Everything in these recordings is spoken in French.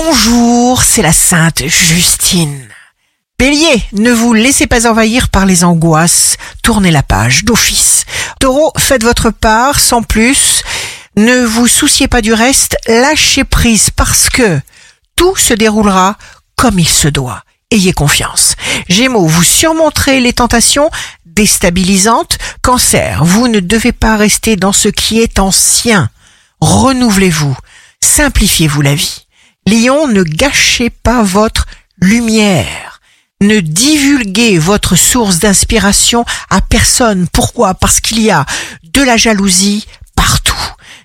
Bonjour, c'est la Sainte Justine. Bélier, ne vous laissez pas envahir par les angoisses, tournez la page d'office. Taureau, faites votre part sans plus, ne vous souciez pas du reste, lâchez prise parce que tout se déroulera comme il se doit. Ayez confiance. Gémeaux, vous surmonterez les tentations déstabilisantes. Cancer, vous ne devez pas rester dans ce qui est ancien. Renouvelez-vous. Simplifiez-vous la vie. Lion, ne gâchez pas votre lumière. Ne divulguez votre source d'inspiration à personne. Pourquoi? Parce qu'il y a de la jalousie partout.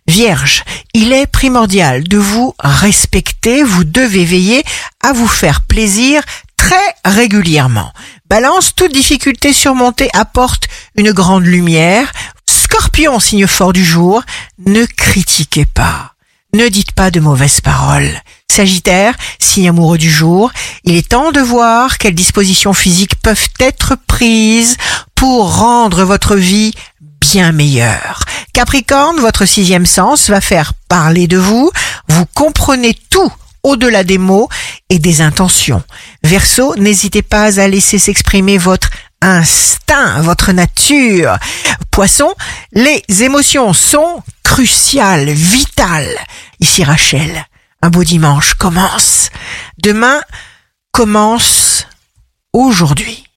Vierge, il est primordial de vous respecter. Vous devez veiller à vous faire plaisir très régulièrement. Balance, toute difficulté surmontée apporte une grande lumière. Scorpion, signe fort du jour, ne critiquez pas. Ne dites pas de mauvaises paroles. Sagittaire, signe amoureux du jour, il est temps de voir quelles dispositions physiques peuvent être prises pour rendre votre vie bien meilleure. Capricorne, votre sixième sens va faire parler de vous. Vous comprenez tout au-delà des mots et des intentions. Verseau, n'hésitez pas à laisser s'exprimer votre instinct, votre nature. Poisson, les émotions sont cruciales, vitales. Ici Rachel, un beau dimanche commence. Demain commence aujourd'hui.